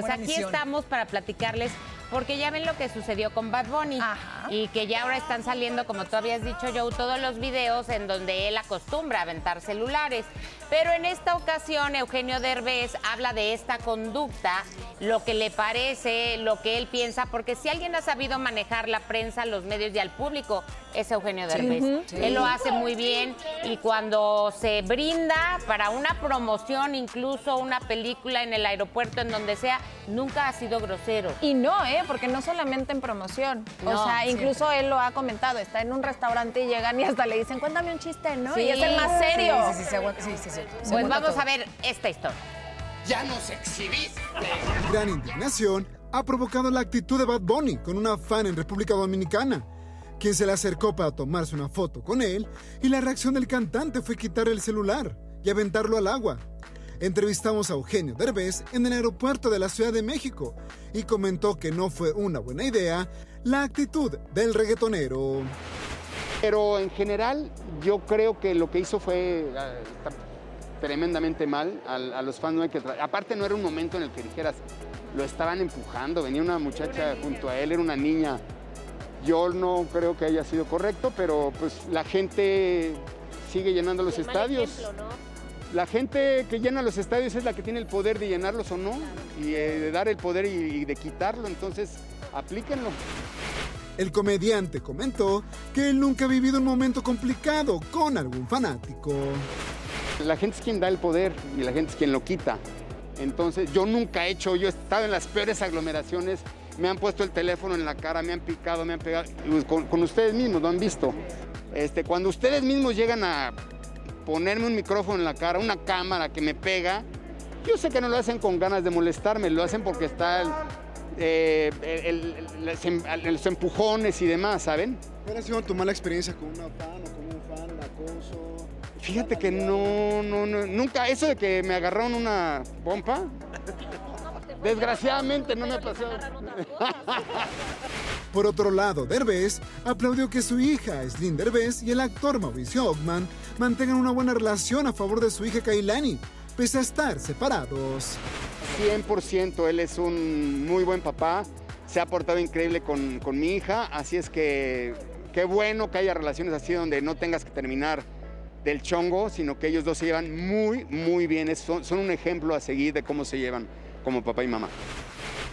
pues aquí misión. estamos para platicarles, porque ya ven lo que sucedió con Bad Bunny. Ajá. Y que ya ahora están saliendo, como tú habías dicho, Joe, todos los videos en donde él acostumbra a aventar celulares. Pero en esta ocasión, Eugenio Derbez habla de esta conducta, lo que le parece, lo que él piensa, porque si alguien ha sabido manejar la prensa, los medios y al público, es Eugenio Derbez. Él lo hace muy bien y cuando se brinda para una promoción, incluso una película en el aeropuerto, en donde sea, nunca ha sido grosero. Y no, ¿eh? Porque no solamente en promoción. o No, sea, incluso él lo ha comentado. Está en un restaurante y llegan y hasta le dicen, cuéntame un chiste, ¿no? Sí. Y es el más serio. Sí, sí, sí, se aguanta, sí, sí, sí, se Pues vamos todo. a ver esta historia. ¡Ya nos exhibiste! Gran indignación ha provocado la actitud de Bad Bunny con una fan en República Dominicana, quien se le acercó para tomarse una foto con él y la reacción del cantante fue quitar el celular y aventarlo al agua. Entrevistamos a Eugenio Derbez en el aeropuerto de la Ciudad de México y comentó que no fue una buena idea la actitud del reggaetonero. Pero en general yo creo que lo que hizo fue ah, está tremendamente mal. A, a los fans no hay que... Aparte no era un momento en el que dijeras, lo estaban empujando, venía una muchacha junto a él, era una niña. Yo no creo que haya sido correcto, pero pues la gente sigue llenando los estadios. La gente que llena los estadios es la que tiene el poder de llenarlos o no, y eh, de dar el poder y, y de quitarlo, entonces aplíquenlo. El comediante comentó que él nunca ha vivido un momento complicado con algún fanático. La gente es quien da el poder y la gente es quien lo quita. Entonces, yo nunca he hecho, yo he estado en las peores aglomeraciones, me han puesto el teléfono en la cara, me han picado, me han pegado, y con, con ustedes mismos lo han visto. Este, cuando ustedes mismos llegan a ponerme un micrófono en la cara, una cámara que me pega, yo sé que no lo hacen con ganas de molestarme, lo hacen porque está el, eh, el- el- los em- los empujones y demás, ¿saben? ¿Cuál ha sido tu mala experiencia con una fan o con un fan, acoso? Fíjate que no, no, no, nunca, eso de que me agarraron una pompa, desgraciadamente no me pasó. Por otro lado, Derbez aplaudió que su hija, Slim Derbez, y el actor Mauricio Ockman mantengan una buena relación a favor de su hija Kailani, pese a estar separados. 100%, él es un muy buen papá, se ha portado increíble con, con mi hija, así es que qué bueno que haya relaciones así donde no tengas que terminar del chongo, sino que ellos dos se llevan muy, muy bien, Es- son, son un ejemplo a seguir de cómo se llevan como papá y mamá.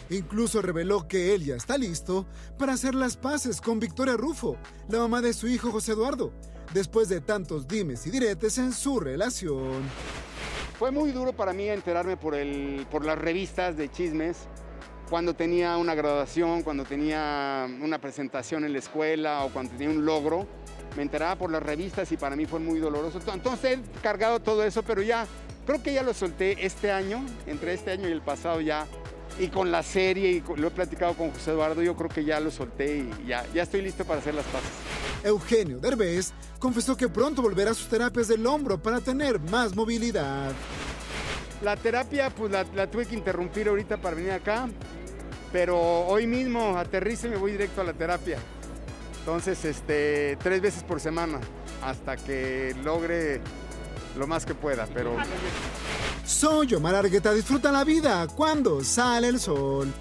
Incluso reveló que él ya está listo para hacer las paces con Victoria Rufo, la mamá de su hijo José Eduardo, después de tantos dimes y diretes en su relación. Fue muy duro para mí enterarme por, el, por las revistas de chismes, cuando tenía una graduación, cuando tenía una presentación en la escuela o cuando tenía un logro. Me enteraba por las revistas y para mí fue muy doloroso. Entonces he cargado todo eso, pero ya creo que ya lo solté este año, entre este año y el pasado ya. Y con la serie, y lo he platicado con José Eduardo, yo creo que ya lo solté y ya, ya estoy listo para hacer las paces. Eugenio Derbez confesó que pronto volverá a sus terapias del hombro para tener más movilidad. La terapia, pues la, la tuve que interrumpir ahorita para venir acá, pero hoy mismo aterrizo y me voy directo a la terapia. Entonces, este, tres veces por semana, hasta que logre lo más que pueda, pero Soy Omar Argueta, disfruta la vida cuando sale el sol.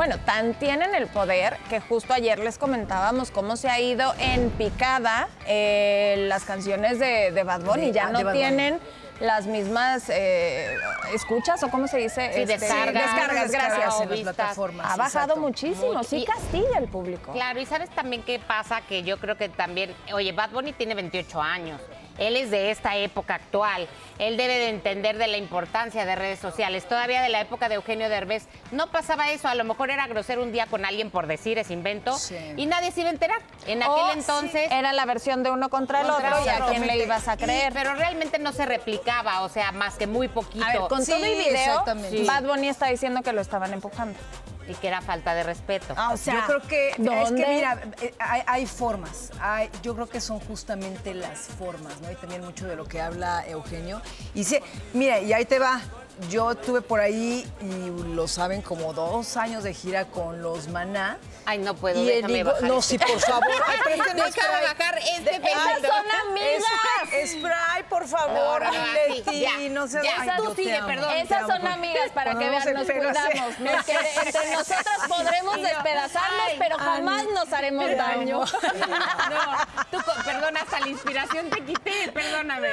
Bueno, tan tienen el poder que justo ayer les comentábamos cómo se ha ido en picada eh, las canciones de, de Bad Bunny. De- ya no tienen las mismas eh, escuchas o cómo se dice Sí, Este, descargas, descargas, gracias. en las plataformas. Ha bajado exacto. muchísimo, Mucho. sí Y- castiga al público. Claro, y sabes también qué pasa, que yo creo que también, oye, Bad Bunny tiene 28 años, él es de esta época actual, él debe de entender de la importancia de redes sociales, todavía de la época de Eugenio Derbez, no pasaba eso, a lo mejor era grosero un día con alguien por decir ese invento Sí. y nadie se iba a enterar. En O aquel entonces... Era la versión de uno contra el Contra otro y a quién le ibas a creer. Y- pero realmente no se replicaba, o sea, más que muy poquito. a ver, con Sí, todo y video, exactamente. Bad Bunny está diciendo que lo estaban empujando. Y que era falta de respeto. Ah, o sea, yo creo que es ¿dónde? que mira, eh, hay, hay formas. Hay- yo creo que son justamente las formas, ¿no? Y también mucho de lo que habla Eugenio. Y sí, mira, y ahí te va. Yo estuve por ahí y lo saben como dos años de gira con los Maná. Ay, no puedo, Y déjame digo, bajar no, este. sí, por favor. Ay, Déjame spray. bajar este Esas son amigas. Es- Spray, por favor, No, Leti, ya, no se ya, Ay, tú sigue, amo, perdón. Esas amo. son amigas para que vean, nos cuidamos. Nos quiere- entre nosotras podremos despedazarnos, Ay, pero Ani, jamás nos haremos daño. No, tú, perdona, hasta la inspiración te quité, perdóname.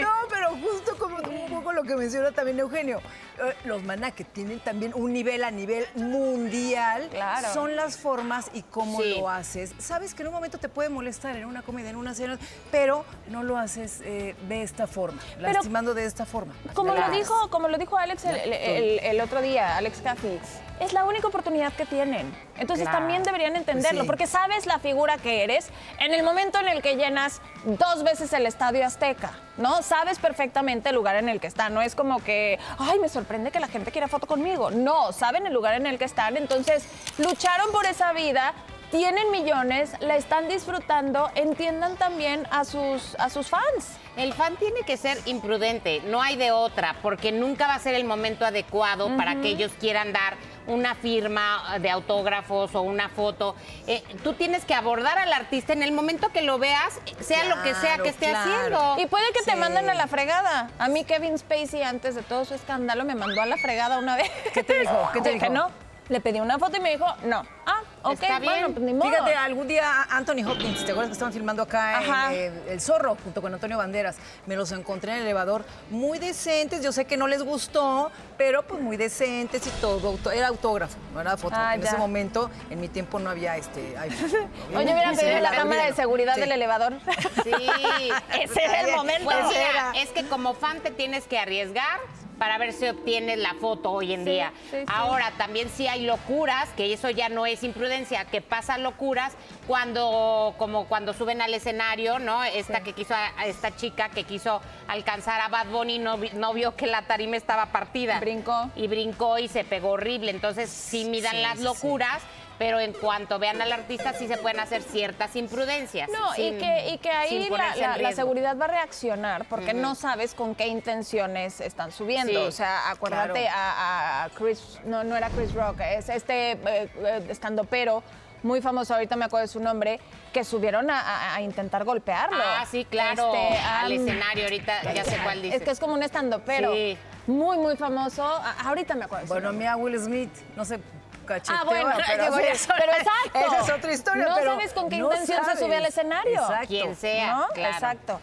No, pero justo como un poco lo que menciona también Eugenio, eh, los maná que tienen también un nivel a nivel mundial, Claro. son las formas y cómo Sí. lo haces. Sabes que en un momento te puede molestar en una comida, en una cena, pero no lo haces eh, de esta forma, lastimando de esta forma. Como lo dijo, como lo dijo Alex el, el- el- el otro día, Alex Caffey, es la única oportunidad que tienen. Entonces Claro. también deberían entenderlo, Pues sí. porque sabes la figura que eres en el momento en el que llenas dos veces el Estadio Azteca, ¿no? Sabes perfectamente el lugar en el que están. No es como que, ay, me sorprende que la gente quiera foto conmigo. No, saben el lugar en el que están. Entonces lucharon por esa vida. Tienen millones, la están disfrutando, entiendan también a sus, a sus fans. El fan tiene que ser imprudente, no hay de otra, porque nunca va a ser el momento adecuado para que ellos quieran dar una firma de autógrafos o una foto. Eh, tú tienes que abordar al artista en el momento que lo veas, sea lo que sea que esté claro. haciendo. Y puede que te manden a la fregada. A mí Kevin Spacey, antes de todo su escándalo, me mandó a la fregada una vez. ¿Qué te dijo? ¿Qué te Dije, dijo? no. Le pedí una foto y me dijo, no. Ah, ok, Está bien. bueno, pues ni modo. Fíjate, algún día Anthony Hopkins, ¿te acuerdas que estaban filmando acá Ajá. en, eh, El Zorro junto con Antonio Banderas? Me los encontré en el elevador muy decentes, yo sé que no les gustó, pero pues muy decentes y todo. auto- Era autógrafo, no era foto. Ah, en ya. ese momento, en mi tiempo no había este iPhone. Oye, hubiera Sí, pedido la cámara de seguridad Sí. del elevador. Sí. Ese era el momento. Pues mira, era. es que como fan te tienes que arriesgar para ver si obtienes la foto hoy en Sí, día. sí, sí. Ahora, también sí hay locuras, que eso ya no es imprudencia, que pasan locuras cuando, como cuando suben al escenario, ¿no? Esta que quiso, a esta chica que quiso alcanzar a Bad Bunny no, no vio que la tarima estaba partida. Brincó. Y brincó y se pegó horrible. Entonces, sí midan Sí, las locuras. Pero en cuanto vean al artista, sí se pueden hacer ciertas imprudencias. No, y que, y que ahí la, la- seguridad va a reaccionar porque no sabes con qué intenciones están subiendo. Sí, o sea, acuérdate claro. a, a Chris, no, no era Chris Rock, es este eh, eh, estandopero muy famoso, ahorita me acuerdo de su nombre, que subieron a, a- a intentar golpearlo. Ah, sí, claro. Este, al escenario, ahorita ya sé cuál dice. Es que es como un estandopero. Sí. Muy, muy famoso. A- ahorita me acuerdo. de su Bueno, nombre. mira Will Smith, no sé, cacheteo, Ah, bueno, pero, pero exacto. Esa es otra historia, No pero sabes con qué no intención se sube al sabes. escenario. Exacto. Quien sea, ¿No? claro. Exacto.